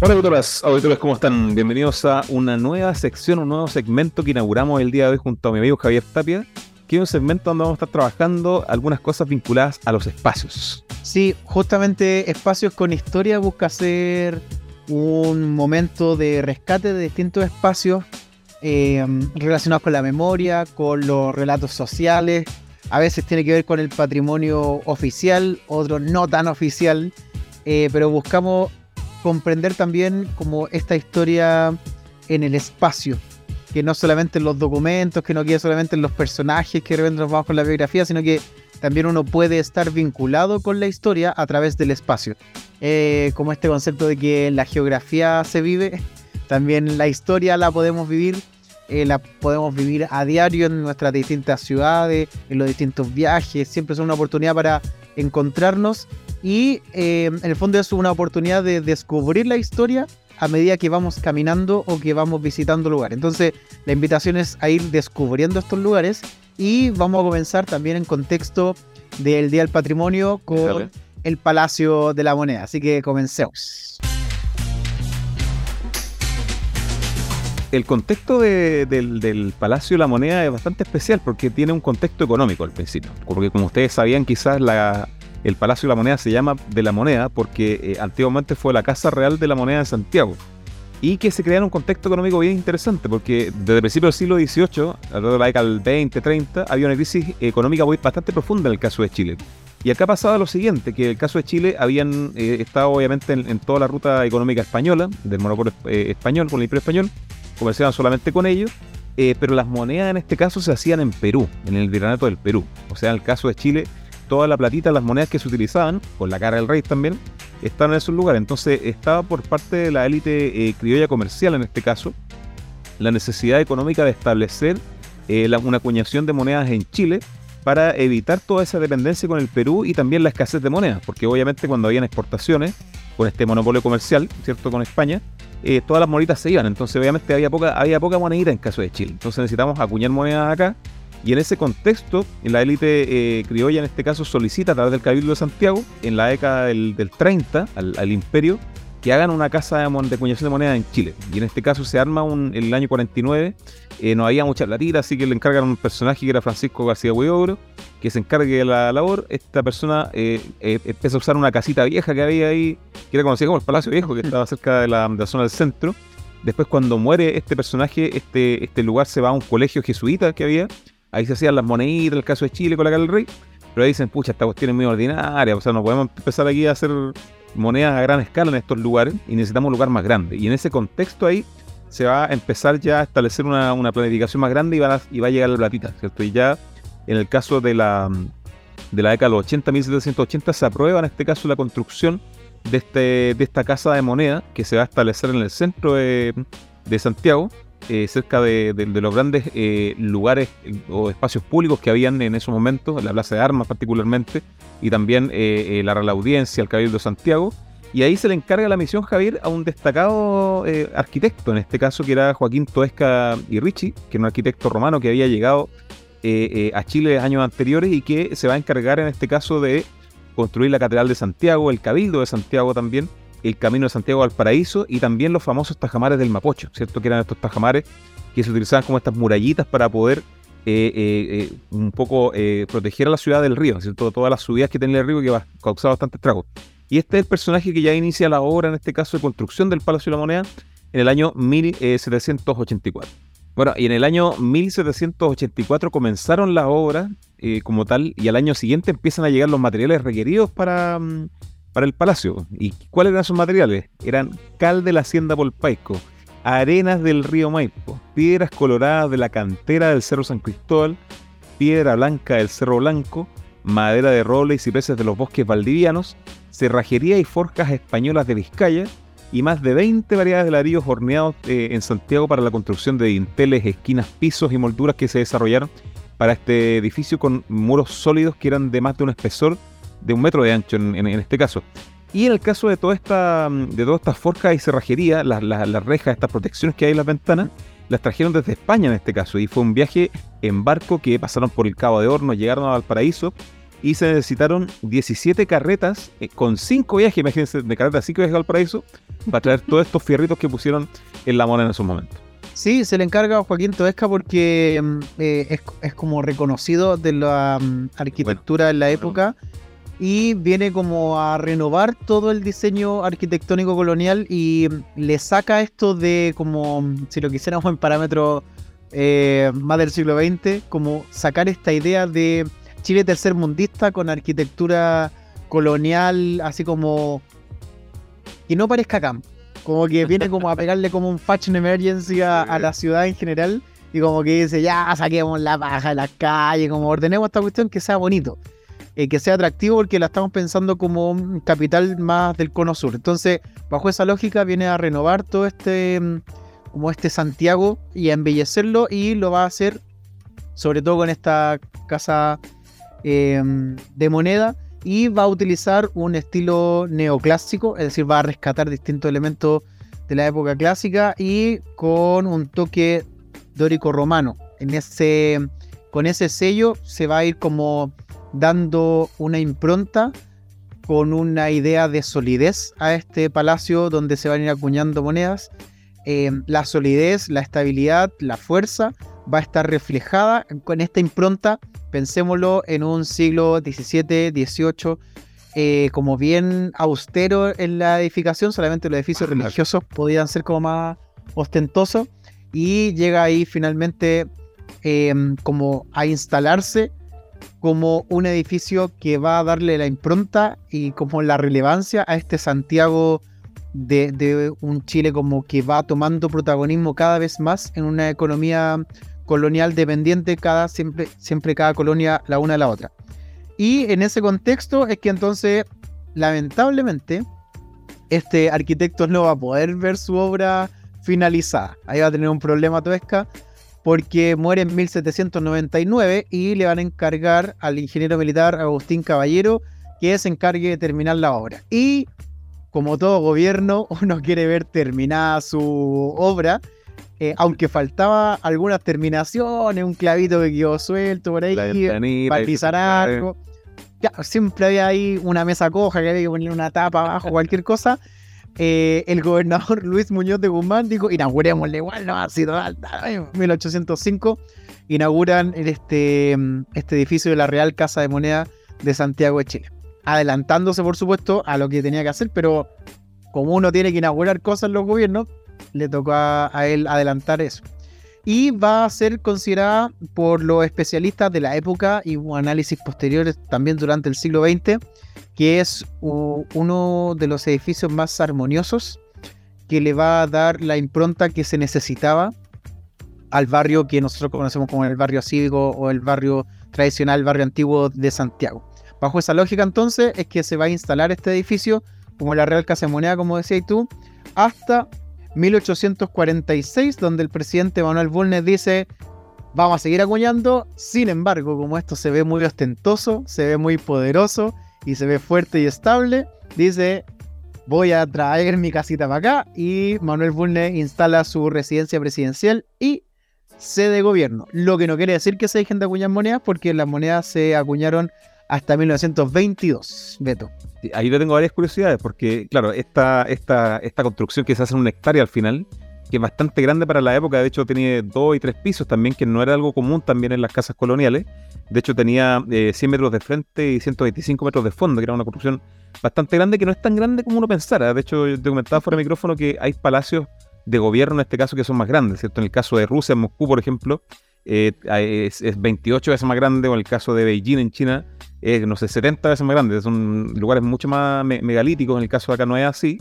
Hola auditores, auditores, ¿cómo están? Bienvenidos a una nueva sección, un nuevo segmento que inauguramos el día de hoy junto a mi amigo Javier Tapia, que es un segmento donde vamos a estar trabajando algunas cosas vinculadas a los espacios. Sí, justamente Espacios con Historia busca ser un momento de rescate de distintos espacios eh, relacionados con la memoria, con los relatos sociales. A veces tiene que ver con el patrimonio oficial, otro no tan oficial, eh, pero buscamos comprender también como esta historia en el espacio, que no solamente en los documentos, que no quede solamente en los personajes que de repente nos con la biografía, sino que también uno puede estar vinculado con la historia a través del espacio. Eh, como este concepto de que la geografía se vive, también la historia la podemos vivir, eh, la podemos vivir a diario en nuestras distintas ciudades, en los distintos viajes, siempre es una oportunidad para encontrarnos y eh, en el fondo es una oportunidad de descubrir la historia a medida que vamos caminando o que vamos visitando lugares. Entonces la invitación es a ir descubriendo estos lugares y vamos a comenzar también en contexto del Día del Patrimonio con el Palacio de la Moneda. Así que comencemos. El contexto del, Palacio de la Moneda es bastante especial porque tiene un contexto económico al principio. Porque como ustedes sabían, quizás el Palacio de la Moneda se llama de la Moneda porque eh, antiguamente fue la Casa Real de la Moneda de Santiago y que se crea un contexto económico bien interesante, porque desde el principio del siglo XVIII, alrededor de la década del 20, 30, había una crisis económica bastante profunda en el caso de Chile. Y acá pasaba lo siguiente, que en el caso de Chile habían eh, estado obviamente en, toda la ruta económica española, del monopolio eh, español, con el imperio español, comerciaban solamente con ellos, pero las monedas en este caso se hacían en Perú, en el virreinato del Perú. O sea, en el caso de Chile, toda la platita, las monedas que se utilizaban, con la cara del rey también, estaban en esos lugares. Entonces estaba por parte de la élite eh, criolla comercial en este caso la necesidad económica de establecer eh, una acuñación de monedas en Chile para evitar toda esa dependencia con el Perú y también la escasez de monedas, porque obviamente cuando habían exportaciones con este monopolio comercial, ¿cierto? Con España, eh, todas las moneditas se iban, entonces obviamente había poca, había poca monedita en caso de Chile. Entonces necesitamos acuñar monedas acá y en ese contexto, la élite eh, criolla en este caso solicita a través del Cabildo de Santiago, en la década del, 30, al, imperio, que hagan una casa de, acuñación de moneda en Chile. Y en este caso se arma un, en el año 49, eh, no había mucha platita, así que le encargan un personaje que era Francisco García Huidobro, que se encargue de la labor. Esta persona eh, empieza a usar una casita vieja que había ahí, que era conocida como el Palacio Viejo, que estaba cerca de la, de la zona del centro. Después cuando muere este personaje, este, este lugar se va a un colegio jesuita que había, Ahí se hacían las moneditas, el caso de Chile con la cara del rey. Pero ahí dicen, pucha, esta cuestión es muy ordinaria. O sea, no podemos empezar aquí a hacer monedas a gran escala en estos lugares y necesitamos un lugar más grande. Y en ese contexto ahí se va a empezar ya a establecer una, planificación más grande y va, a, llegar la platita, ¿cierto? Y ya en el caso de la, de la década de los 80, 1780, se aprueba en este caso la construcción de, este, de esta casa de moneda que se va a establecer en el centro de, de Santiago eh, cerca de, los grandes eh, lugares eh, o espacios públicos que habían en esos momentos, la Plaza de Armas particularmente, y también la Real Audiencia, el Cabildo de Santiago. Y ahí se le encarga la misión, Javier, a un destacado arquitecto, en este caso que era Joaquín Toesca y que era un arquitecto romano que había llegado a Chile años anteriores y que se va a encargar en este caso de construir la Catedral de Santiago, el Cabildo de Santiago también, el Camino de Santiago al Paraíso y también los famosos tajamares del Mapocho, ¿cierto? Que eran estos tajamares que se utilizaban como estas murallitas para poder eh, eh, eh, un poco proteger a la ciudad del río, ¿cierto? Todas las subidas que tenía el río que va, causaba bastante estrago. Y este es el personaje que ya inicia la obra, en este caso, de construcción del Palacio de la Moneda en el año 1784. Bueno, y en el año 1784 comenzaron las obras como tal, y al año siguiente empiezan a llegar los materiales requeridos para, mm, para el palacio. ¿Y cuáles eran sus materiales? Eran cal de la hacienda Polpaico, arenas del río Maipo, piedras coloradas de la cantera del Cerro San Cristóbal, piedra blanca del Cerro Blanco, madera de roble y cipreses de los bosques valdivianos, cerrajería y forjas españolas de Vizcaya, y más de 20 variedades de ladrillos horneados eh, en Santiago para la construcción de dinteles, esquinas, pisos y molduras que se desarrollaron para este edificio con muros sólidos que eran de más de un espesor de un metro de ancho en, este caso. Y en el caso de toda esta, de todas estas forjas y cerrajería, las, rejas, estas protecciones que hay en las ventanas, las trajeron desde España en este caso. Y fue un viaje en barco que pasaron por el Cabo de Horno, llegaron a Valparaíso y se necesitaron 17 carretas eh, con 5 viajes, imagínense, de carretas 5 viajes al paraíso, para traer todos estos fierritos que pusieron en la moneda en esos momentos. Sí, se le encarga a Joaquín Toesca porque mm, eh, es, como reconocido de la mm, arquitectura en la época y viene como a renovar todo el diseño arquitectónico colonial y le saca esto de como, si lo quisiéramos en parámetro eh, más del siglo XX, como sacar esta idea de Chile tercermundista con arquitectura colonial, así como que no parezca campo como que viene como a pegarle como un fashion emergency a, la ciudad en general. Y como que dice, ya saquemos la paja de las calles, como ordenemos esta cuestión que sea bonito. Eh, que sea atractivo porque la estamos pensando como un capital más del cono sur. Entonces, bajo esa lógica, viene a renovar todo este, mm, como este Santiago y a embellecerlo y lo va a hacer sobre todo con esta casa eh, de moneda y va a utilizar un estilo neoclásico, es decir, va a rescatar distintos elementos de la época clásica y con un toque dórico romano. En ese, con ese sello se va a ir como dando una impronta con una idea de solidez a este palacio donde se van a ir acuñando monedas. Eh, la solidez, la estabilidad, la fuerza va a estar reflejada con esta impronta. Pensémoslo en un siglo XVII, XVIII, eh, como bien austero en la edificación, solamente los edificios religiosos podían ser como más ostentosos, y llega ahí finalmente em, como a instalarse como un edificio que va a darle la impronta y como la relevancia a este Santiago de, un Chile como que va tomando protagonismo cada vez más en una economía colonial dependiente, cada, siempre, siempre cada colonia la una de la otra. Y en ese contexto es que entonces, lamentablemente, este arquitecto no va a poder ver su obra finalizada. Ahí va a tener un problema Toesca porque muere en 1799 y le van a encargar al ingeniero militar Agustín Caballero que se encargue de terminar la obra. Y como todo gobierno, uno quiere ver terminada su obra eh, aunque faltaba algunas terminaciones, un clavito que quedó suelto por ahí, para pisar algo. Ya, siempre había ahí una mesa coja que había que poner una tapa abajo, cualquier cosa. Eh, el gobernador Luis Muñoz de Guzmán dijo, inaugurémosle igual, no ha sido alta. 1805 inauguran este, este edificio de la Real Casa de Moneda de Santiago de Chile. Adelantándose, por supuesto, a lo que tenía que hacer, pero como uno tiene que inaugurar cosas en los gobiernos, le tocó a, él adelantar eso. Y va a ser considerada por los especialistas de la época y análisis posteriores también durante el siglo XX, que es uno de los edificios más armoniosos que le va a dar la impronta que se necesitaba al barrio que nosotros conocemos como el barrio cívico o el barrio tradicional, el barrio antiguo de Santiago. Bajo esa lógica entonces es que se va a instalar este edificio como la Real Casa Moneda, como decías tú, hasta 1846, donde el presidente Manuel Bulnes dice, vamos a seguir acuñando, sin embargo, como esto se ve muy ostentoso, se ve muy poderoso y se ve fuerte y estable, dice, voy a traer mi casita para acá y Manuel Bulnes instala su residencia presidencial y sede de gobierno. Lo que no quiere decir que se dejen de acuñar monedas porque las monedas se acuñaron hasta 1922, Beto. Ahí yo tengo varias curiosidades, porque, claro, esta, esta, esta construcción que se hace en una hectárea al final, que es bastante grande para la época, de hecho tiene dos y tres pisos también, que no era algo común también en las casas coloniales. De hecho tenía 100 eh, metros de frente y 125 metros de fondo, que era una construcción bastante grande, que no es tan grande como uno pensara. De hecho, yo te comentaba fuera de micrófono que hay palacios de gobierno en este caso que son más grandes, ¿cierto? En el caso de Rusia, en Moscú, por ejemplo, eh, es, es, 28 veces más grande, o en el caso de Beijing en China, es, no sé, 70 veces más grande. Son lugares mucho más megalíticos, en el caso de acá no es así.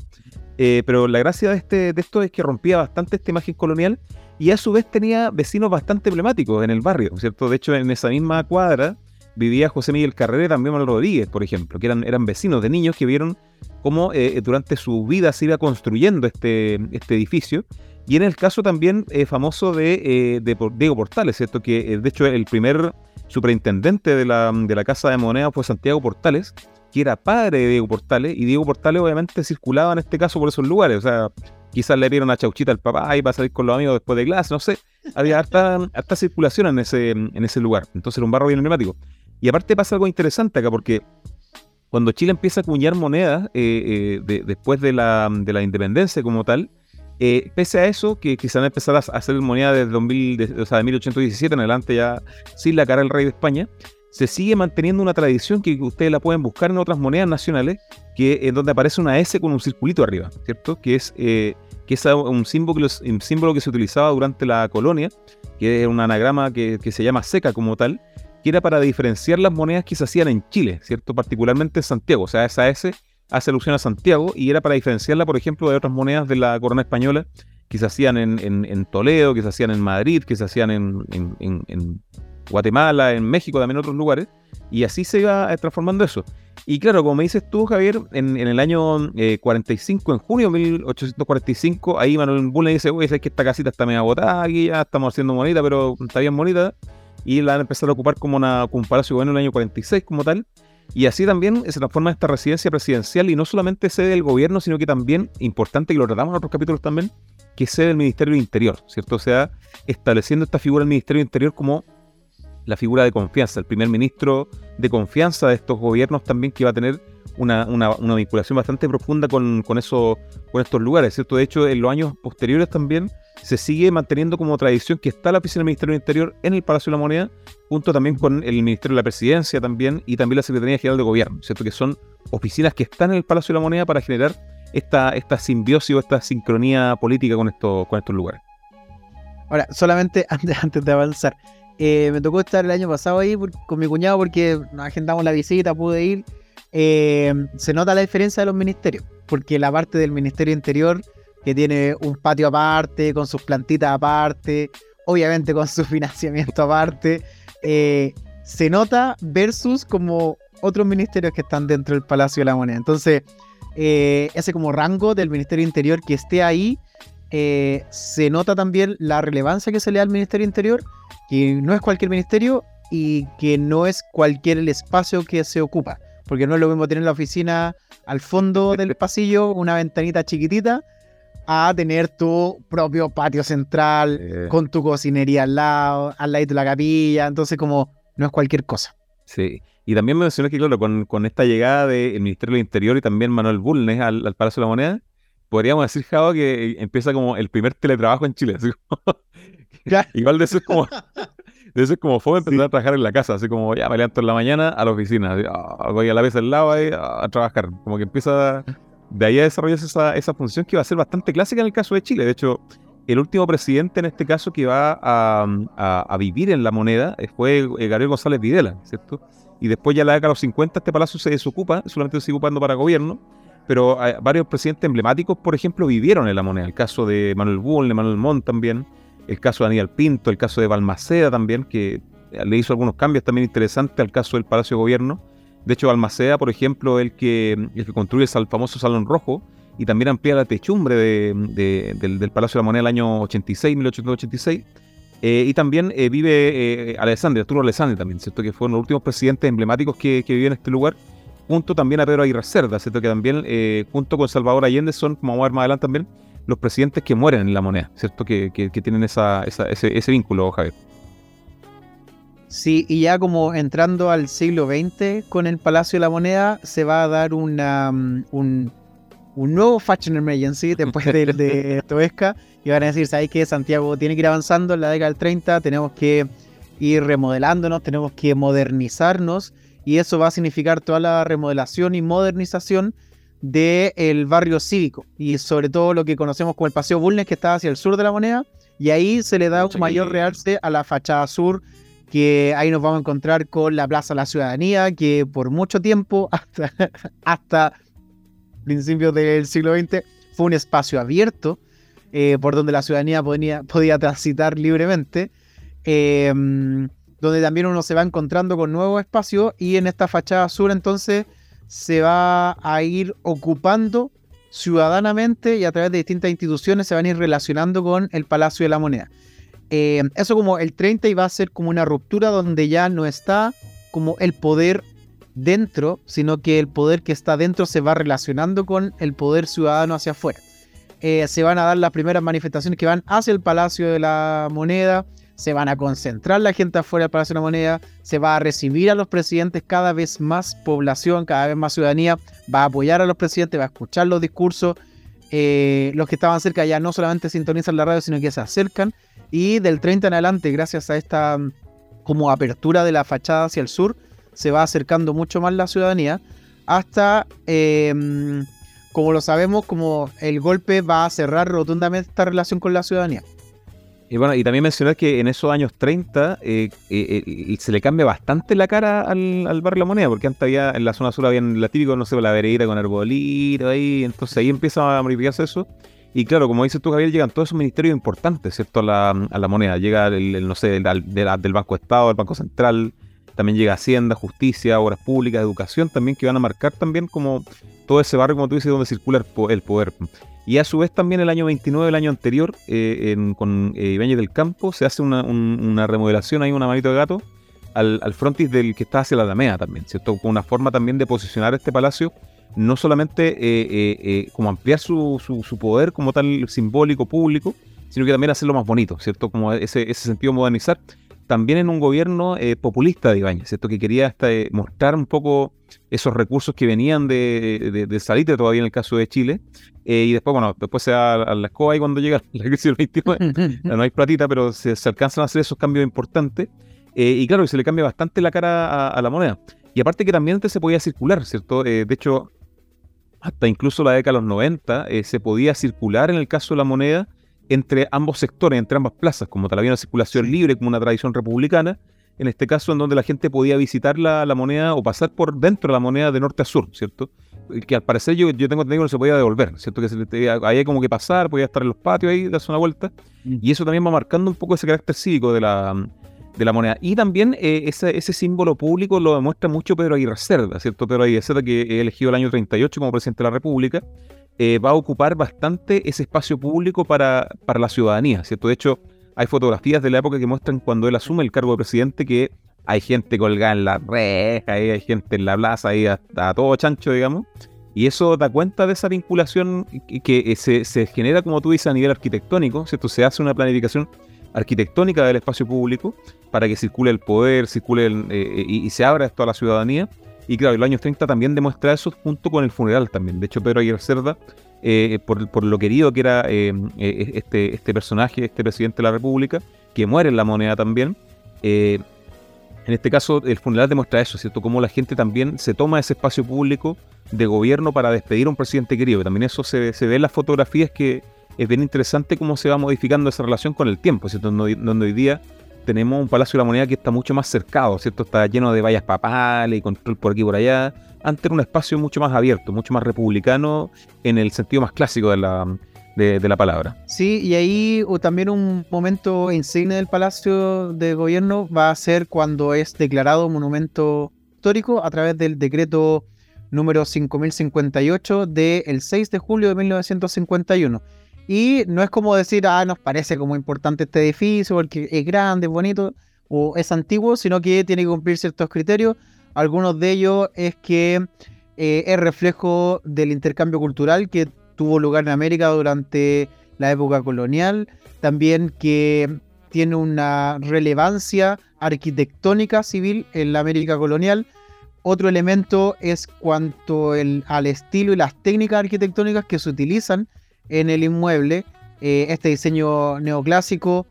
Eh, pero la gracia de, este, de esto es que rompía bastante esta imagen colonial y a su vez tenía vecinos bastante emblemáticos en el barrio, ¿cierto? De hecho, en esa misma cuadra vivía José Miguel Carrera y también Manuel Rodríguez, por ejemplo, que eran, vecinos de niños que vieron cómo eh, durante su vida se iba construyendo este, este edificio. Y en el caso también eh, famoso de, de, Diego Portales, ¿cierto? Que de hecho el primer superintendente de la, de la Casa de Moneda fue Santiago Portales, que era padre de Diego Portales, y Diego Portales obviamente circulaba en este caso por esos lugares, o sea, quizás le dieron a Chauchita al papá y para salir con los amigos después de clase, no sé, había harta, harta circulación en ese, en ese lugar, entonces era un barrio bien emblemático. Y aparte pasa algo interesante acá, porque cuando Chile empieza a acuñar monedas eh, eh, después de la, de la, independencia como tal, eh, pese a eso, que, que se van a empezar a hacer moneda desde 2000, o sea, de 1817 en adelante ya sin la cara del rey de España, se sigue manteniendo una tradición que ustedes la pueden buscar en otras monedas nacionales, que en donde aparece una S con un circulito arriba, ¿cierto? Que es, que es un, símbolo, un símbolo que se utilizaba durante la colonia, que es un anagrama que, que se llama seca como tal, que era para diferenciar las monedas que se hacían en Chile, ¿cierto? Particularmente en Santiago. O sea, esa S hace alusión a Santiago y era para diferenciarla, por ejemplo, de otras monedas de la corona española que se hacían en, Toledo, que se hacían en Madrid, que se hacían en, Guatemala, en México, también en otros lugares. Y así se iba eh, transformando eso. Y claro, como me dices tú, Javier, en, el año 45, eh, en junio de 1845, ahí Manuel Bull le dice, oye, es que esta casita está medio agotada, aquí ya estamos haciendo moneda, pero está bien bonita y la han empezado a ocupar como, una, un palacio bueno en el año 46 como tal. Y así también se transforma esta residencia presidencial y no solamente sede del gobierno, sino que también, importante que lo tratamos en otros capítulos también, que es sede del Ministerio del Interior, ¿cierto? O sea, estableciendo esta figura del Ministerio del Interior como la figura de confianza, el primer ministro de confianza de estos gobiernos también que va a tener una, vinculación bastante profunda con, con, eso, con estos lugares, ¿cierto? De hecho, en los años posteriores también se sigue manteniendo como tradición que está la oficina del Ministerio del Interior en el Palacio de la Moneda, junto también con el Ministerio de la Presidencia también y también la Secretaría General de Gobierno, ¿cierto? Que son oficinas que están en el Palacio de la Moneda para generar esta, esta simbiosis o esta sincronía política con, esto, con estos lugares. Ahora, solamente antes, antes de avanzar, eh, me tocó estar el año pasado ahí con mi cuñado porque agendamos la visita, pude ir. Eh, se nota la diferencia de los ministerios, porque la parte del Ministerio Interior que tiene un patio aparte, con sus plantitas aparte, obviamente con su financiamiento aparte. Eh, se nota versus como otros ministerios que están dentro del Palacio de la Moneda. Entonces, ese como rango del Ministerio Interior que esté ahí, eh, se nota también la relevancia que se le da al Ministerio Interior, que no es cualquier ministerio y que no es cualquier el espacio que se ocupa. Porque no es lo mismo tener la oficina al fondo del pasillo, una ventanita chiquitita, a tener tu propio patio central con tu cocinería al lado, al lado de la capilla. Entonces, como no es cualquier cosa. Sí. Y también mencioné que, claro, con, con esta llegada del Ministerio del Interior y también Manuel Bulnes al, Palacio de la Moneda, podríamos decir, Java, que empieza como el primer teletrabajo en Chile. Igual de eso es como. De eso es como fue empezar a trabajar en la casa, así como ya me levanto en la mañana a la oficina, ah, voy a la vez al lado ahí a, trabajar. Como que empieza de ahí a desarrollarse esa, esa función que va a ser bastante clásica en el caso de Chile. De hecho, el último presidente en este caso que va a, vivir en la moneda fue eh, Gabriel González Videla, ¿cierto? Y después ya la década de los 50 este palacio se desocupa, solamente se sigue ocupando para gobierno, pero eh, varios presidentes emblemáticos, por ejemplo, vivieron en la moneda. El caso de Manuel Bull, de Manuel Montt también, el caso de Aníbal Pinto, el caso de Balmaceda también, que le hizo algunos cambios también interesantes al caso del Palacio de Gobierno. De hecho, Almaceda, por ejemplo, el que, el que construye el famoso Salón Rojo y también amplía la techumbre del, Palacio de la Moneda el año 86, 1886. Eh, y también eh, vive eh, Alessandria, Arturo Alessandri también, ¿cierto? Que fueron los últimos presidentes emblemáticos que, que en este lugar, junto también a Pedro Aguirre Cerda, ¿cierto? Que también, junto con Salvador Allende, son, como vamos a ver más adelante también, los presidentes que mueren en la moneda, ¿cierto? Que, tienen esa, ese, ese vínculo, Javier. Sí, y ya como entrando al siglo XX con el Palacio de la Moneda, se va a dar una, mm, un, nuevo Fashion Emergency después de, de Toesca. Y van a decir, ¿sabes qué? Santiago tiene que ir avanzando en la década del 30, tenemos que ir remodelándonos, tenemos que modernizarnos. Y eso va a significar toda la remodelación y modernización del barrio cívico. Y sobre todo lo que conocemos como el Paseo Bulnes, que está hacia el sur de la moneda. Y ahí se le da un mayor realce a la fachada sur que ahí nos vamos a encontrar con la Plaza de la Ciudadanía, que por mucho tiempo, hasta, hasta principios del siglo XX, fue un espacio abierto eh, por donde la ciudadanía podía, podía transitar libremente, em, donde también uno se va encontrando con nuevos espacios y en esta fachada sur entonces se va a ir ocupando ciudadanamente y a través de distintas instituciones se van a ir relacionando con el Palacio de la Moneda. Eh, eso como el 30 iba a ser como una ruptura donde ya no está como el poder dentro, sino que el poder que está dentro se va relacionando con el poder ciudadano hacia afuera. Eh, se van a dar las primeras manifestaciones que van hacia el Palacio de la Moneda, se van a concentrar la gente afuera del Palacio de la Moneda, se va a recibir a los presidentes cada vez más población, cada vez más ciudadanía, va a apoyar a los presidentes, va a escuchar los discursos. Eh, los que estaban cerca ya no solamente sintonizan la radio, sino que se acercan. Y del 30 en adelante, gracias a esta mm, como apertura de la fachada hacia el sur, se va acercando mucho más la ciudadanía hasta, em, como lo sabemos, como el golpe va a cerrar rotundamente esta relación con la ciudadanía. Y bueno, y también mencionar que en esos años 30 eh, eh, eh, se le cambia bastante la cara al, al barrio La Moneda, porque antes había en la zona sur había la típico, no sé, la vereda con arbolito ahí, entonces ahí empieza a modificarse eso. Y claro, como dices tú, Javier, llegan todos esos ministerios importantes, ¿cierto? A la, a la moneda. Llega el, no sé, del Banco Estado, del Banco Central, también llega Hacienda, Justicia, Obras Públicas, Educación, también que van a marcar también como todo ese barrio, como tú dices, donde circula el poder. Y a su vez también el año 29, el año anterior, eh, con eh, Ibáñez del Campo, se hace una, remodelación, hay una manito de gato, al, frontis del que está hacia la Alameda también, ¿cierto? Con una forma también de posicionar este palacio, no solamente eh, como ampliar su, su, poder como tal simbólico, público, sino que también hacerlo más bonito, ¿cierto? Como ese, ese sentido modernizar también en un gobierno eh, populista de Ibáñez, ¿cierto? que quería hasta eh, mostrar un poco esos recursos que venían de, de, Salite todavía en el caso de Chile. Eh, y después, bueno, después se da a la escoba y cuando llega la crisis del 29, no hay platita, pero se, alcanzan a hacer esos cambios importantes. y claro, se le cambia bastante la cara a, la moneda. Y aparte que también antes se podía circular, ¿cierto? de hecho, hasta incluso la década de los 90 se podía circular en el caso de la moneda entre ambos sectores, entre ambas plazas, como tal había una circulación libre, como una tradición republicana, en este caso en donde la gente podía visitar la, moneda o pasar por dentro de la moneda de norte a sur, ¿cierto? Que al parecer yo, yo tengo entendido que no se podía devolver, ¿cierto? Que se, había como que pasar, podía estar en los patios ahí, darse una vuelta, mm. y eso también va marcando un poco ese carácter cívico de la, de la moneda. Y también eh, ese, ese, símbolo público lo demuestra mucho Pedro Aguirre Cerda, ¿cierto? Pedro Aguirre Cerda que elegido el año 38 como presidente de la República, eh, va a ocupar bastante ese espacio público para, para la ciudadanía, ¿cierto? De hecho, hay fotografías de la época que muestran cuando él asume el cargo de presidente que hay gente colgada en la reja, hay gente en la plaza, ahí a, todo chancho, digamos. Y eso da cuenta de esa vinculación que, se, se, genera, como tú dices, a nivel arquitectónico, ¿cierto? Se hace una planificación arquitectónica del espacio público para que circule el poder, circule eh, y, se abra esto a la ciudadanía. Y claro, los años 30 también demuestra eso junto con el funeral también. De hecho, Pedro Aguirre Cerda, eh, por, lo querido que era eh, eh, este, este personaje, este presidente de la República, que muere en la moneda también, en este caso el funeral demuestra eso, ¿cierto? Cómo la gente también se toma ese espacio público de gobierno para despedir a un presidente querido. También eso se, ve en las fotografías que es bien interesante cómo se va modificando esa relación con el tiempo, ¿cierto? donde hoy día tenemos un Palacio de la Moneda que está mucho más cercado, ¿cierto? Está lleno de vallas papales y control por aquí y por allá. Antes era un espacio mucho más abierto, mucho más republicano en el sentido más clásico de la, de, la palabra. Sí, y ahí también un momento insigne del Palacio de Gobierno va a ser cuando es declarado monumento histórico a través del decreto número 5058 del 6 de julio de 1951 y no es como decir, ah, nos parece como importante este edificio porque es grande, es bonito o es antiguo, sino que tiene que cumplir ciertos criterios. Algunos de ellos es que eh, es reflejo del intercambio cultural que tuvo lugar en América durante la época colonial. También que tiene una relevancia arquitectónica civil en la América colonial. Otro elemento es cuanto al estilo y las técnicas arquitectónicas que se utilizan en el inmueble, eh, este diseño neoclásico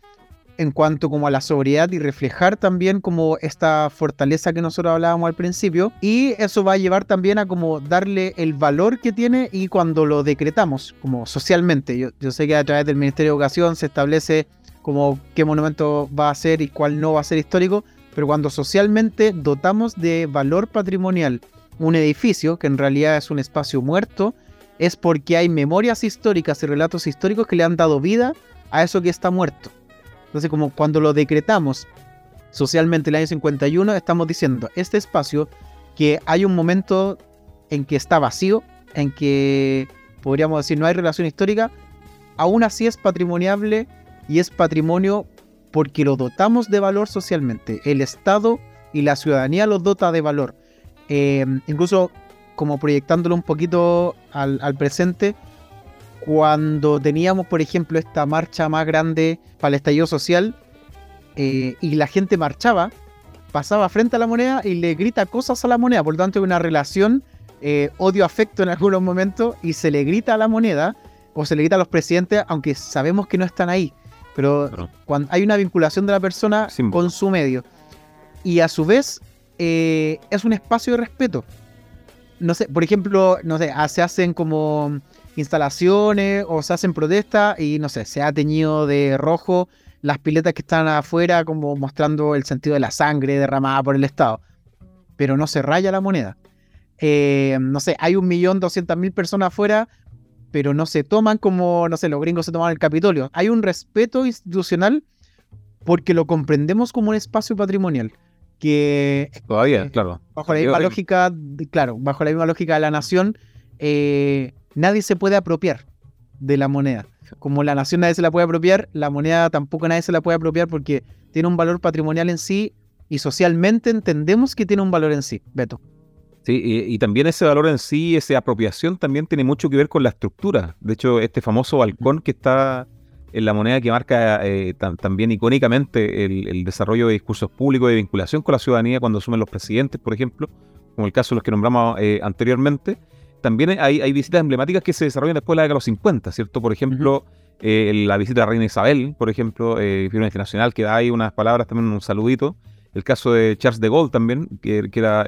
en cuanto como a la sobriedad y reflejar también como esta fortaleza que nosotros hablábamos al principio. Y eso va a llevar también a como darle el valor que tiene y cuando lo decretamos como socialmente. Yo, yo sé que a través del Ministerio de Educación se establece como qué monumento va a ser y cuál no va a ser histórico pero cuando socialmente dotamos de valor patrimonial un edificio que en realidad es un espacio muerto es porque hay memorias históricas y relatos históricos que le han dado vida a eso que está muerto. Entonces, como cuando lo decretamos socialmente en el año 51, estamos diciendo, este espacio que hay un momento en que está vacío, en que podríamos decir no hay relación histórica, aún así es patrimoniable y es patrimonio porque lo dotamos de valor socialmente. El Estado y la ciudadanía lo dota de valor. Eh, incluso como proyectándolo un poquito al, presente, cuando teníamos, por ejemplo, esta marcha más grande para el estallido social, eh, y la gente marchaba, pasaba frente a la moneda y le grita cosas a la moneda. Por lo tanto, hay una relación eh, odio-afecto en algunos momentos y se le grita a la moneda o se le grita a los presidentes, aunque sabemos que no están ahí. Pero cuando hay una vinculación de la persona con su medio. Y a su vez, eh, es un espacio de respeto. No sé, por ejemplo, no sé, se hacen como instalaciones o se hacen protestas y no sé, se ha teñido de rojo las piletas que están afuera como mostrando el sentido de la sangre derramada por el Estado. Pero no se raya la moneda. Eh, no sé, hay un millón doscientas mil personas afuera, pero no se toman como, no sé, los gringos se toman el Capitolio. Hay un respeto institucional porque lo comprendemos como un espacio patrimonial. Que todavía, eh, claro. Bajo la misma lógica, claro, bajo la misma lógica de la nación, eh, nadie se puede apropiar de la moneda. Como la nación nadie se la puede apropiar, la moneda tampoco nadie se la puede apropiar porque tiene un valor patrimonial en sí y socialmente entendemos que tiene un valor en sí, Beto. Sí, y, también ese valor en sí, esa apropiación también tiene mucho que ver con la estructura. De hecho, este famoso balcón que está la moneda que marca eh, también icónicamente el, desarrollo de discursos públicos de vinculación con la ciudadanía cuando asumen los presidentes, por ejemplo, como el caso de los que nombramos eh, anteriormente, también hay, visitas emblemáticas que se desarrollan después de la década de los 50, ¿cierto? Por ejemplo, eh, la visita de la reina Isabel, por ejemplo, Firma Internacional, que da ahí unas palabras, también un saludito. El caso de Charles de Gaulle también, que, era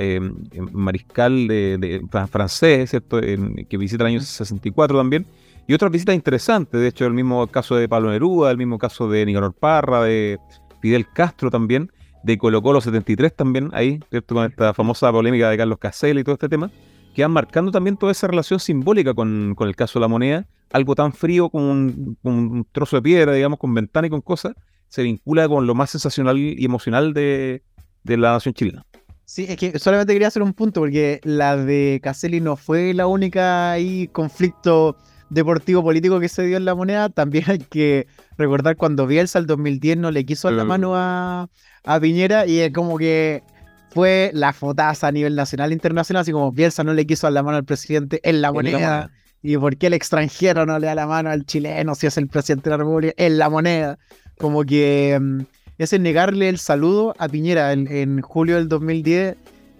mariscal de, francés, ¿cierto? que visita el año 64 también. Y otras visitas interesantes, de hecho, el mismo caso de Pablo Neruda, el mismo caso de Nicanor Parra, de Fidel Castro también, de Colo Colo 73 también, ahí, ¿cierto? Con esta famosa polémica de Carlos Casella y todo este tema quedan marcando también toda esa relación simbólica con, el caso de la moneda. Algo tan frío como un, trozo de piedra, digamos, con ventana y con cosas, se vincula con lo más sensacional y emocional de, la nación chilena. Sí, es que solamente quería hacer un punto, porque la de Caselli no fue la única ahí conflicto deportivo político que se dio en la moneda. También hay que recordar cuando Bielsa el 2010 no le quiso la mano a, a Piñera y es como que fue la fotaza a nivel nacional e internacional, así como Bielsa no le quiso dar la mano al presidente en la moneda. ¿Y por qué el extranjero no le da la mano al chileno si es el presidente de la República en la moneda? Como que mm, ese negarle el saludo a Piñera en, julio del 2010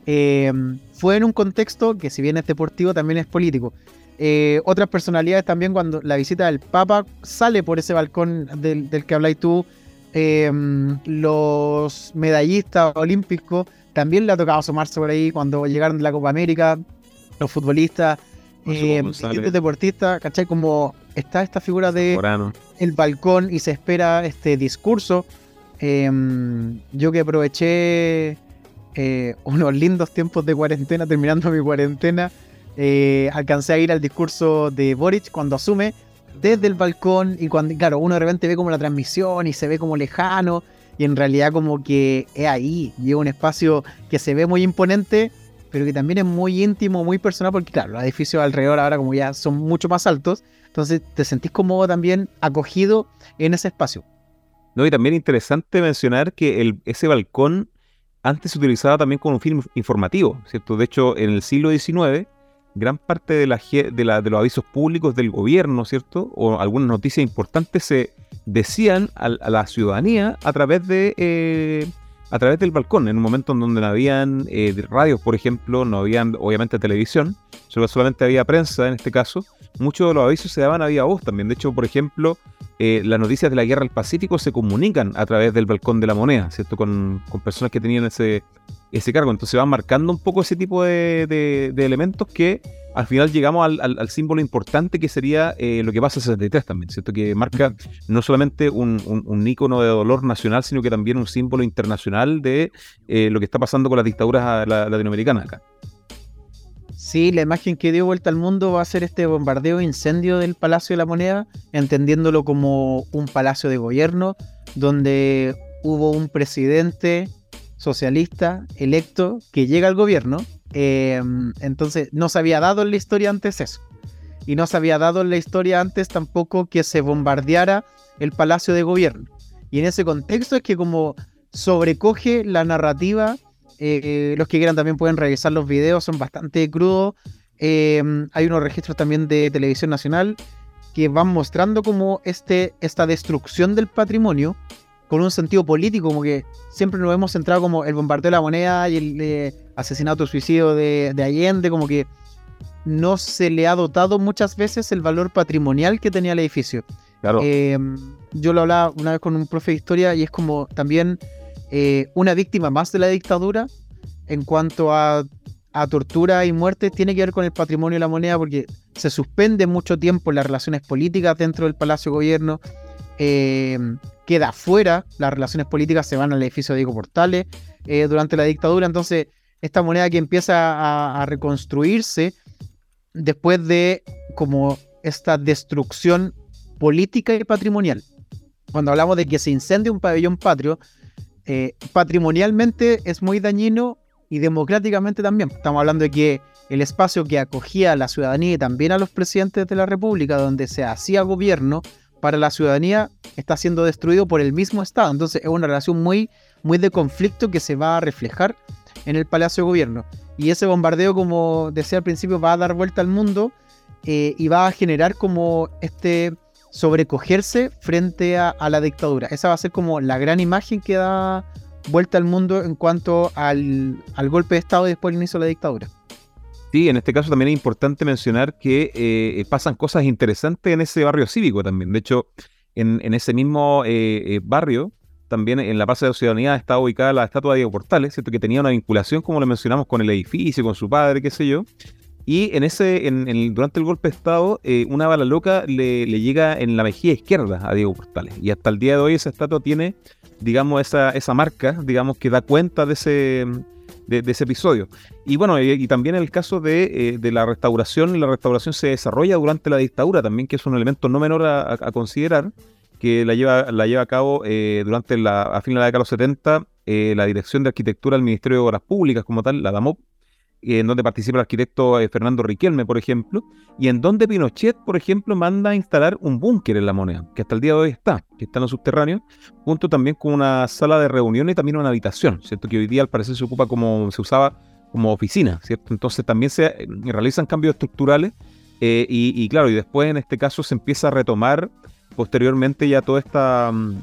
eh, fue en un contexto que si bien es deportivo también es político. Eh, otras personalidades también cuando la visita del Papa sale por ese balcón del, que habláis tú, eh, los medallistas olímpicos también le ha tocado asomarse por ahí cuando llegaron de la Copa América, los futbolistas, eh, deportistas, ¿cachai? Como está esta figura de el balcón y se espera este discurso. Yo que aproveché unos lindos tiempos de cuarentena, terminando mi cuarentena, eh, alcancé a ir al discurso de Boric cuando asume desde el balcón y cuando, claro, uno de repente ve como la transmisión y se ve como lejano y en realidad como que es ahí, llega un espacio que se ve muy imponente, pero que también es muy íntimo, muy personal, porque claro, los edificios alrededor ahora como ya son mucho más altos, entonces te sentís como también acogido en ese espacio. No, y también interesante mencionar que ese balcón antes se utilizaba también como un film informativo, ¿cierto? De hecho, en el siglo XIX, gran parte de, la, de, la, de los avisos públicos del gobierno, ¿cierto? O algunas noticias importantes se decían a, la ciudadanía a través de eh, a través del balcón, en un momento en donde no habían eh, radios, por ejemplo, no habían obviamente televisión, solamente había prensa en este caso, muchos de los avisos se daban a vía voz también. De hecho, por ejemplo, eh, las noticias de la guerra del Pacífico se comunican a través del balcón de la moneda, ¿cierto? Con, con personas que tenían ese, ese cargo. Entonces van marcando un poco ese tipo de, elementos que al final llegamos al, símbolo importante que sería eh, lo que pasa en 63 también, ¿cierto? Que marca no solamente un, un, ícono de dolor nacional, sino que también un símbolo internacional de eh, lo que está pasando con las dictaduras latinoamericanas acá. Sí, la imagen que dio vuelta al mundo va a ser este bombardeo incendio del Palacio de la Moneda, entendiéndolo como un palacio de gobierno, donde hubo un presidente socialista electo que llega al gobierno. Eh, entonces no se había dado en la historia antes eso. Y no se había dado en la historia antes tampoco que se bombardeara el palacio de gobierno. Y en ese contexto es que como sobrecoge la narrativa, eh, los que quieran también pueden revisar los videos, son bastante crudos. Eh, hay unos registros también de televisión nacional que van mostrando como este, esta destrucción del patrimonio con un sentido político, como que siempre nos hemos centrado como el bombardeo de la moneda y el eh, asesinato suicidio de, de, Allende, como que no se le ha dotado muchas veces el valor patrimonial que tenía el edificio. Claro. Em, yo lo hablaba una vez con un profe de historia y es como también eh, una víctima más de la dictadura en cuanto a, a, tortura y muerte tiene que ver con el patrimonio de la moneda porque se suspende mucho tiempo las relaciones políticas dentro del Palacio de Gobierno. Eh, queda fuera, las relaciones políticas se van al edificio de Diego Portales eh, durante la dictadura, entonces esta moneda que empieza a, reconstruirse después de como esta destrucción política y patrimonial. Cuando hablamos de que se incendie un pabellón patrio, eh, patrimonialmente es muy dañino y democráticamente también. Estamos hablando de que el espacio que acogía a la ciudadanía y también a los presidentes de la República, donde se hacía gobierno para la ciudadanía, está siendo destruido por el mismo Estado. Entonces es una relación muy, muy de conflicto que se va a reflejar en el Palacio de Gobierno. Y ese bombardeo, como decía al principio, va a dar vuelta al mundo eh, y va a generar como este sobrecogerse frente a, la dictadura. Esa va a ser como la gran imagen que da vuelta al mundo en cuanto al, al golpe de Estado y después el inicio de la dictadura. Sí, en este caso también es importante mencionar que eh, pasan cosas interesantes en ese barrio cívico también. De hecho, en, en ese mismo eh, eh, barrio, también en la Plaza de la Ciudadanía está ubicada la estatua de Diego Portales, ¿cierto? que tenía una vinculación, como lo mencionamos, con el edificio, con su padre, qué sé yo. Y en ese, durante el golpe de Estado, eh, una bala loca le, le, llega en la mejilla izquierda a Diego Portales. Y hasta el día de hoy esa estatua tiene, digamos, esa marca, digamos, que da cuenta de ese, de, ese episodio. Y bueno, y, también el caso de, eh, de, la restauración, la restauración se desarrolla durante la dictadura también, que es un elemento no menor a, considerar, que la lleva, la lleva a cabo eh, durante la, a fin de la década de los 70, la Dirección de Arquitectura del Ministerio de Obras Públicas como tal, la DAMOP, en donde participa el arquitecto eh, Fernando Riquelme, por ejemplo, y en donde Pinochet, por ejemplo, manda a instalar un búnker en la moneda, que hasta el día de hoy está, que está en los subterráneos, junto también con una sala de reuniones y también una habitación, ¿cierto? Que hoy día al parecer se ocupa como, se usaba como oficina, ¿cierto? Entonces también se eh, realizan cambios estructurales eh, y, y, claro, y después en este caso se empieza a retomar posteriormente ya toda esta... Mm,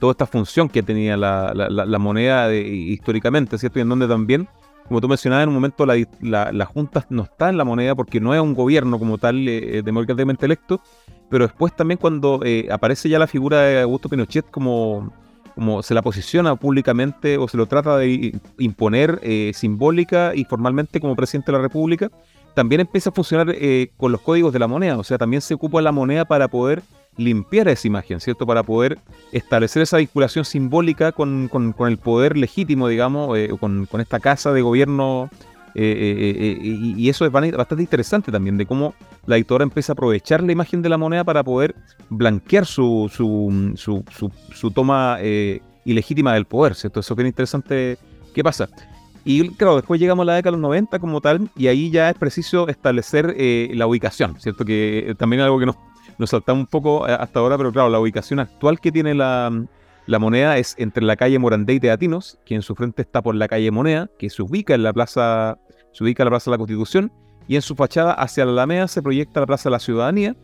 toda esta función que tenía la, la, la, la moneda de, históricamente, ¿cierto? Y en donde también como tú mencionabas, en un momento la, la, la, Junta no está en la moneda porque no es un gobierno como tal eh, democráticamente electo, pero después también cuando eh, aparece ya la figura de Augusto Pinochet como, como se la posiciona públicamente o se lo trata de imponer eh, simbólica y formalmente como presidente de la República, también empieza a funcionar eh, con los códigos de la moneda, o sea, también se ocupa la moneda para poder limpiar esa imagen, ¿cierto? Para poder establecer esa vinculación simbólica con, con, el poder legítimo, digamos, eh, con, con, esta casa de gobierno. Eh, eh, y, y, eso es bastante interesante también, de cómo la dictadura empieza a aprovechar la imagen de la moneda para poder blanquear su, su, su, su, toma ilegítima del poder, ¿cierto? Eso es bien interesante. ¿Qué pasa? Y claro, después llegamos a la década de los 90 como tal, y ahí ya es preciso establecer eh, la ubicación, ¿cierto? Que también es algo que nos, nos saltamos un poco eh, hasta ahora, pero claro, la ubicación actual que tiene la, la, moneda es entre la calle Morandé y Teatinos, que en su frente está por la calle Moneda, que se ubica en la plaza, se ubica en la Plaza de la Constitución, y en su fachada hacia la Alameda se proyecta la Plaza de la Ciudadanía,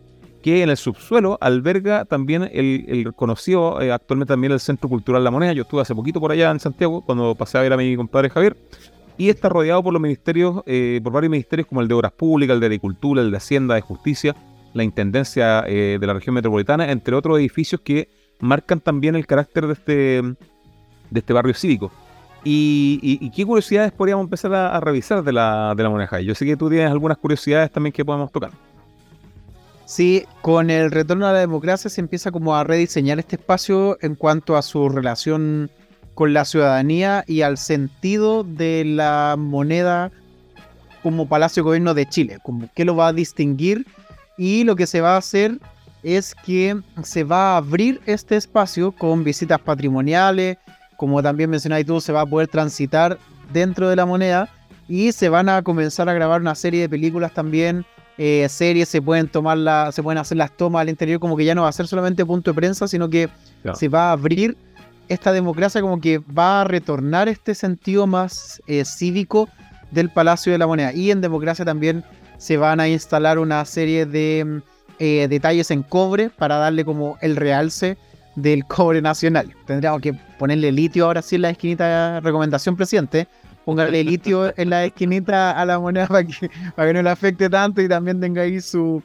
que en el subsuelo alberga también el, el conocido eh, actualmente también el Centro Cultural La Moneda. Yo estuve hace poquito por allá en Santiago cuando pasé a ver a mi compadre Javier. Y está rodeado por los ministerios, eh, por varios ministerios como el de Obras Públicas, el de Agricultura, el de Hacienda, de Justicia, la Intendencia eh, de la región metropolitana, entre otros edificios que marcan también el carácter de este, de este barrio cívico. Y, qué curiosidades podríamos empezar a, revisar de la, de la Yo sé que tú tienes algunas curiosidades también que podemos tocar. Sí, con el retorno a la democracia se empieza como a rediseñar este espacio en cuanto a su relación con la ciudadanía y al sentido de la moneda como Palacio de Gobierno de Chile, como qué lo va a distinguir y lo que se va a hacer es que se va a abrir este espacio con visitas patrimoniales, como también mencionáis tú, se va a poder transitar dentro de la moneda y se van a comenzar a grabar una serie de películas también eh, series, se pueden tomar la, se pueden hacer las tomas al interior, como que ya no va a ser solamente punto de prensa, sino que se va a abrir esta democracia, como que va a retornar este sentido más eh, cívico del Palacio de la Moneda. Y en democracia también se van a instalar una serie de eh, detalles en cobre para darle como el realce del cobre nacional. Tendríamos que ponerle litio ahora sí en la esquinita, recomendación presidente, póngale litio en la esquinita a la moneda para que, para que no le afecte tanto y también tenga ahí su,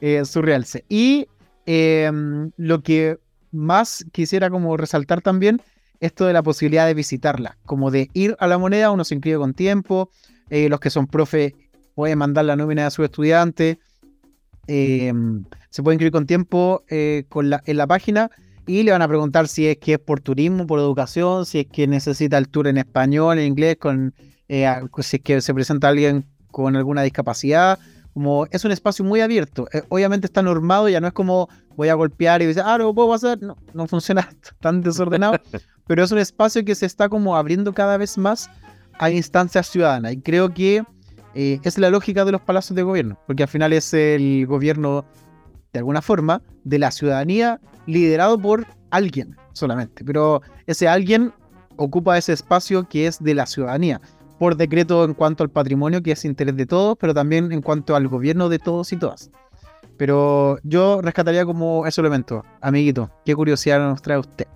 eh, su realce. Y em, lo que más quisiera como resaltar también, esto de la posibilidad de visitarla, como de ir a la moneda, uno se inscribe con tiempo, eh, los que son profe pueden mandar la nómina a su estudiante, em, se puede inscribir con tiempo eh, con la, en la página y le van a preguntar si es que es por turismo, por educación, si es que necesita el tour en español, en inglés, con, eh, si es que se presenta alguien con alguna discapacidad. Como es un espacio muy abierto. Eh, obviamente está normado, ya no es como voy a golpear y dice, ah, no puedo hacer. No, no funciona tan desordenado. pero es un espacio que se está como abriendo cada vez más a instancias ciudadanas. Y creo que eh, es la lógica de los palacios de gobierno, porque al final es el gobierno de alguna forma, de la ciudadanía liderado por alguien solamente. Pero ese alguien ocupa ese espacio que es de la ciudadanía, por decreto en cuanto al patrimonio, que es interés de todos, pero también en cuanto al gobierno de todos y todas. Pero yo rescataría como ese elemento. Amiguito, ¿qué curiosidad nos trae usted?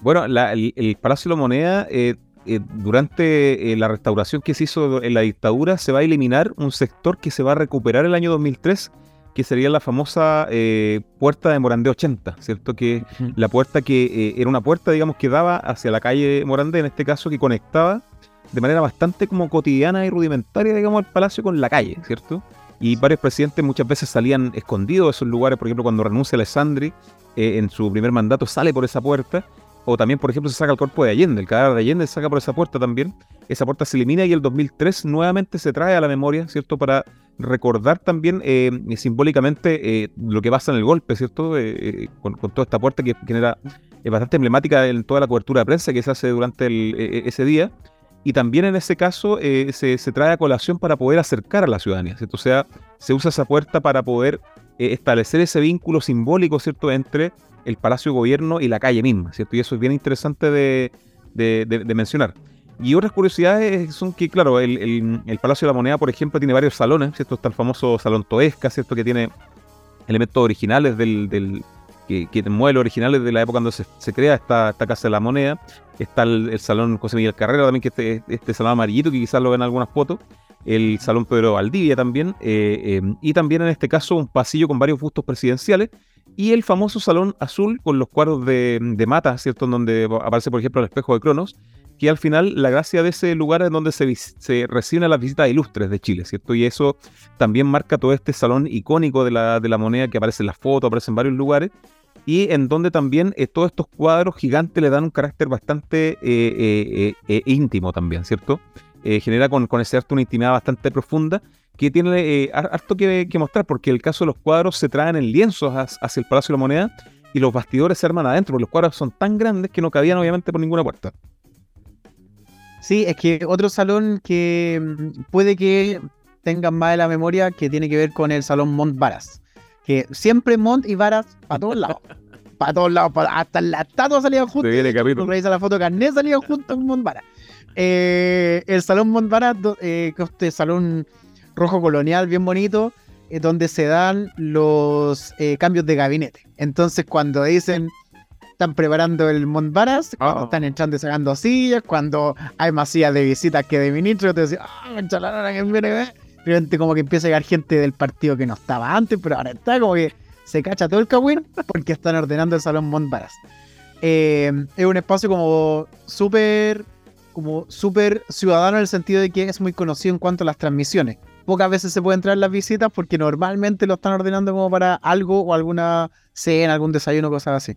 Bueno, el, Palacio de la Moneda, eh, eh, durante eh, la restauración que se hizo en la dictadura, se va a eliminar un sector que se va a recuperar el año 2003, que sería la famosa eh, puerta de Morandé 80, ¿cierto? Que la puerta que eh, era una puerta, digamos, que daba hacia la calle Morandé, en este caso, que conectaba de manera bastante como cotidiana y rudimentaria, digamos, el palacio con la calle, ¿cierto? Y varios presidentes muchas veces salían escondidos de esos lugares, por ejemplo, cuando renuncia Alessandri en su primer mandato sale por esa puerta, o también, por ejemplo, se saca el cuerpo de Allende, el cadáver de Allende se saca por esa puerta también. Esa puerta se elimina y el 2003 nuevamente se trae a la memoria, ¿cierto? Para recordar también eh, simbólicamente eh, lo que pasa en el golpe, ¿cierto? Eh, con, toda esta puerta que genera bastante emblemática en toda la cobertura de prensa que se hace durante ese día. Y también en ese caso se, se, trae a colación para poder acercar a la ciudadanía, ¿cierto? O sea, se usa esa puerta para poder establecer ese vínculo simbólico, ¿cierto? Entre el Palacio de Gobierno y la calle misma, ¿cierto? Y eso es bien interesante de, de mencionar. Y otras curiosidades son que, claro, el, Palacio de la Moneda, por ejemplo, tiene varios salones, ¿cierto? Está el famoso Salón Toesca, ¿cierto? Que tiene elementos originales del, del que, que originales de la época cuando se, crea esta, esta, Casa de la Moneda. Está el, Salón José Miguel Carrera también, que este, este salón amarillito, que quizás lo ven en algunas fotos. El Salón Pedro Valdivia también. Eh, eh, y también en este caso un pasillo con varios bustos presidenciales. Y el famoso Salón Azul con los cuadros de, de Mata, ¿cierto? En donde aparece, por ejemplo, el espejo de Cronos que al final la gracia de ese lugar es donde se, se reciben las visitas ilustres de Chile, ¿cierto? Y eso también marca todo este salón icónico de la, de la moneda que aparece en las fotos, aparece en varios lugares, y en donde también eh, todos estos cuadros gigantes le dan un carácter bastante eh, eh, íntimo también, ¿cierto? genera con, con ese arte una intimidad bastante profunda que tiene harto que, que, mostrar, porque el caso de los cuadros se traen en lienzos hacia el Palacio de la Moneda y los bastidores se arman adentro, porque los cuadros son tan grandes que no cabían obviamente por ninguna puerta. Sí, es que otro salón que mm, puede que tengan más de la memoria que tiene que ver con el salón Mont Varas. Que siempre Mont y Varas para todos lados. para todos lados. hasta la estatua salían juntos. Viene la foto carnet salían juntos en Mont Varas. Eh, el salón Mont Varas, eh, este salón rojo colonial bien bonito, eh, donde se dan los eh, cambios de gabinete. Entonces cuando dicen están preparando el Montbaras, oh. están entrando y sacando sillas, cuando hay más sillas de visitas que de ministros, te decís, ah, que viene, como que empieza a llegar gente del partido que no estaba antes, pero ahora está como que se cacha todo el cagüín porque están ordenando el salón Montbaras. Eh, es un espacio como súper como súper ciudadano en el sentido de que es muy conocido en cuanto a las transmisiones. Pocas veces se pueden entrar las visitas porque normalmente lo están ordenando como para algo o alguna cena, algún desayuno, cosas así.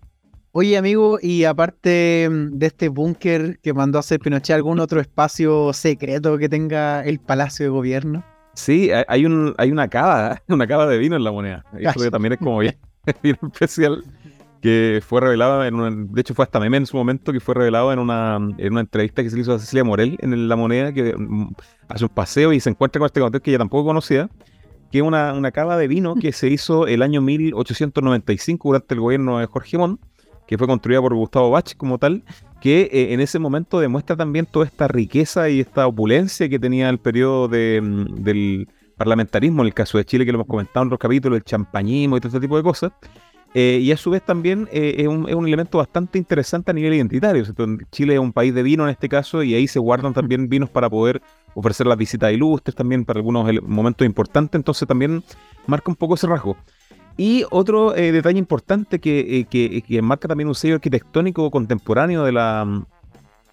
Oye, amigo, y aparte mm, de este búnker que mandó a hacer Pinochet, ¿algún otro espacio secreto que tenga el Palacio de Gobierno? Sí, hay, un, hay una cava, una cava de vino en la moneda. Eso también es como bien, especial. Que fue revelado en una, de hecho fue hasta meme en su momento, que fue revelado en una, en una entrevista que se le hizo a Cecilia Morel en La Moneda, que mm, hace un paseo y se encuentra con este contexto que ella tampoco conocía, que es una, una cava de vino que se hizo el año 1895 durante el gobierno de Jorge Mon que fue construida por Gustavo Bach como tal, que eh, en ese momento demuestra también toda esta riqueza y esta opulencia que tenía el periodo de, mm, del parlamentarismo, en el caso de Chile, que lo hemos comentado en otros capítulos, el champañismo y todo este tipo de cosas. Eh, y a su vez también eh, es, un, es, un, elemento bastante interesante a nivel identitario. Chile es un país de vino en este caso y ahí se guardan también vinos para poder ofrecer las visitas ilustres también para algunos momentos importantes. Entonces también marca un poco ese rasgo. Y otro eh, detalle importante que, que, que, marca también un sello arquitectónico contemporáneo de la,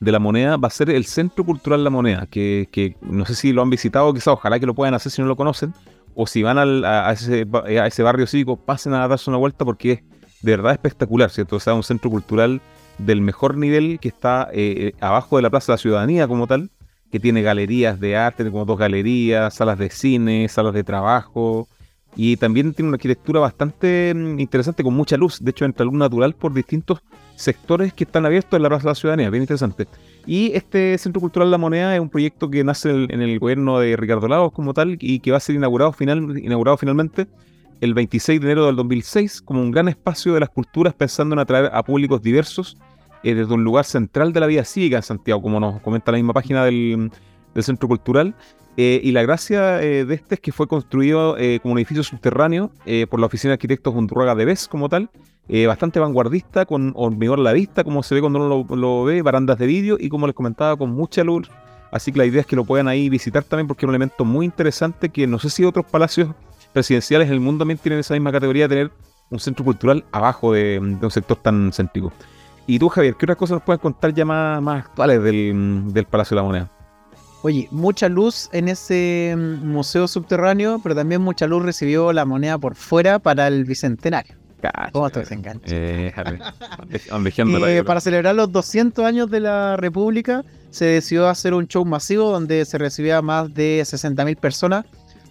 de la moneda va a ser el Centro Cultural La Moneda, que, que no sé si lo han visitado, quizás ojalá que lo puedan hacer si no lo conocen o si van a, ese, a, ese, barrio cívico, pasen a darse una vuelta porque es de verdad espectacular, ¿cierto? O sea, un centro cultural del mejor nivel que está eh, eh, abajo de la Plaza de la Ciudadanía como tal, que tiene galerías de arte, tiene como dos galerías, salas de cine, salas de trabajo, y también tiene una arquitectura bastante mm, interesante con mucha luz, de hecho entra luz natural por distintos sectores que están abiertos en la Plaza de la Ciudadanía, bien interesante. Y este Centro Cultural La Moneda es un proyecto que nace en el gobierno de Ricardo Lagos como tal y que va a ser inaugurado, final, inaugurado finalmente el 26 de enero del 2006 como un gran espacio de las culturas pensando en atraer a públicos diversos eh, desde un lugar central de la vida cívica en Santiago, como nos comenta la misma página del, Centro Cultural. Eh, y la gracia eh, de este es que fue construido como un edificio subterráneo por la Oficina de Arquitectos Undurraga de Bes como tal, eh, bastante vanguardista, con hormigón a la vista, como se ve cuando uno lo, ve, barandas de vídeo y como les comentaba, con mucha luz. Así que la idea es que lo puedan ahí visitar también porque es un elemento muy interesante que no sé si otros palacios presidenciales en el mundo también tienen esa misma categoría de tener un centro cultural abajo de, un sector tan céntrico. Y tú, Javier, ¿qué otras cosas nos puedes contar ya más, actuales del Palacio de la Moneda? Oye, mucha luz en ese mm, museo subterráneo, pero también mucha luz recibió la moneda por fuera para el Bicentenario. ¿Cómo te eh, eh, para celebrar los 200 años de la República, se decidió hacer un show masivo donde se recibía más de 60.000 personas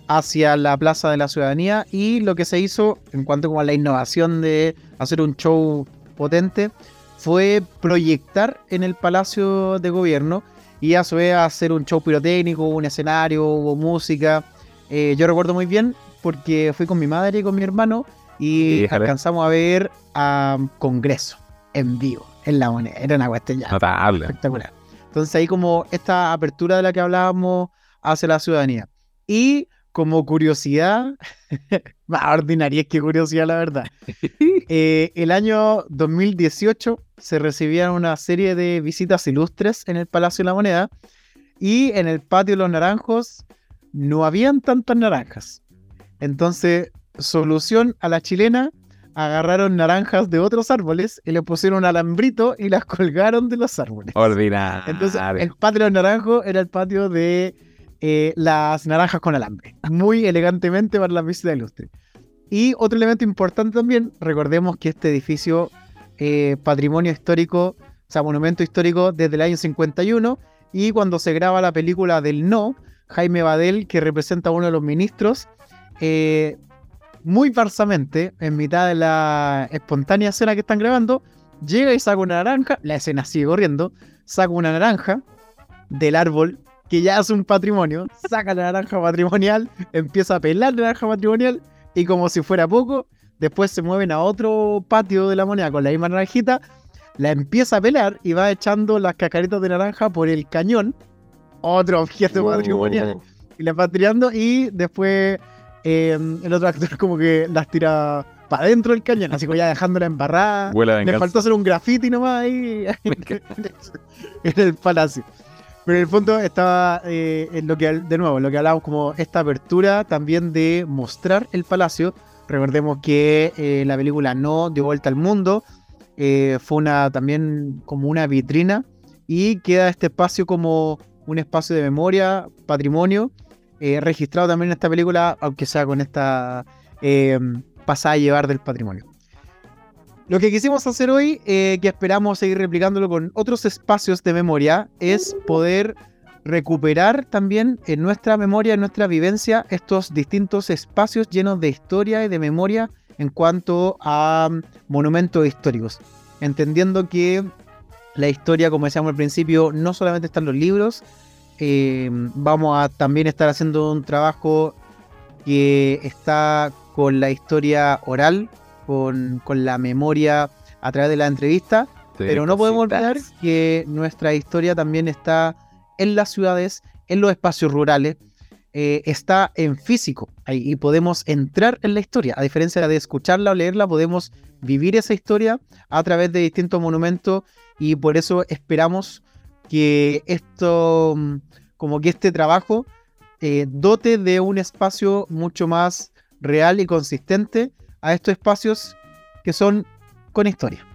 hacia la Plaza de la Ciudadanía y lo que se hizo en cuanto a la innovación de hacer un show potente fue proyectar en el Palacio de Gobierno y a su vez hacer un show pirotécnico, un escenario, hubo música. Eh, yo recuerdo muy bien porque fui con mi madre y con mi hermano y alcanzamos a ver a Congreso en vivo, en la moneda. Era una cuestión ya espectacular. Entonces ahí como esta apertura de la que hablábamos hacia la ciudadanía. Y como curiosidad, más ordinaria es que curiosidad la verdad. Eh, el año 2018 se recibían una serie de visitas ilustres en el Palacio de la Moneda y en el patio de los naranjos no habían tantas naranjas. Entonces solución a la chilena, agarraron naranjas de otros árboles y le pusieron un alambrito y las colgaron de los árboles. Ordinario. Entonces, el patio de los naranjos era el patio de eh, las naranjas con alambre. Muy elegantemente para la visita ilustre. Y otro elemento importante también, recordemos que este edificio, eh, patrimonio histórico, o sea, monumento histórico desde el año 51, y cuando se graba la película del No, Jaime Badel, que representa a uno de los ministros, eh, muy farsamente, en mitad de la espontánea escena que están grabando, llega y saca una naranja, la escena sigue corriendo, saca una naranja del árbol que ya es un patrimonio, saca la naranja patrimonial, empieza a pelar la naranja patrimonial y como si fuera poco, después se mueven a otro patio de la moneda con la misma naranjita, la empieza a pelar y va echando las cascaritas de naranja por el cañón, otro objeto patrimonial, y la va tirando y después Em, el otro actor como que las tira para adentro del cañón, así como ya dejándola embarrada. Le faltó hacer un graffiti nomás ahí en el palacio. Pero en el fondo estaba eh, en lo que, de nuevo, lo que hablábamos como esta apertura también de mostrar el palacio. Recordemos que eh, la película No dio vuelta al mundo, eh, fue una también como una vitrina y queda este espacio como un espacio de memoria, patrimonio, registrado también en esta película, aunque sea con esta pasada a llevar del patrimonio. Lo que quisimos hacer hoy, eh, que esperamos seguir replicándolo con otros espacios de memoria, es poder recuperar también en nuestra memoria, en nuestra vivencia, estos distintos espacios llenos de historia y de memoria en cuanto a mm, monumentos históricos. Entendiendo que la historia, como decíamos al principio, no solamente está en los libros, eh, vamos a también estar haciendo un trabajo que está con la historia oral, con, la memoria a través de la entrevista, pero no podemos olvidar que nuestra historia también está en las ciudades, en los espacios rurales, eh, está en físico ahí, y podemos entrar en la historia. A diferencia de escucharla o leerla, podemos vivir esa historia a través de distintos monumentos y por eso esperamos que esto, mm, como que este trabajo eh, dote de un espacio mucho más real y consistente a estos espacios que son con historia.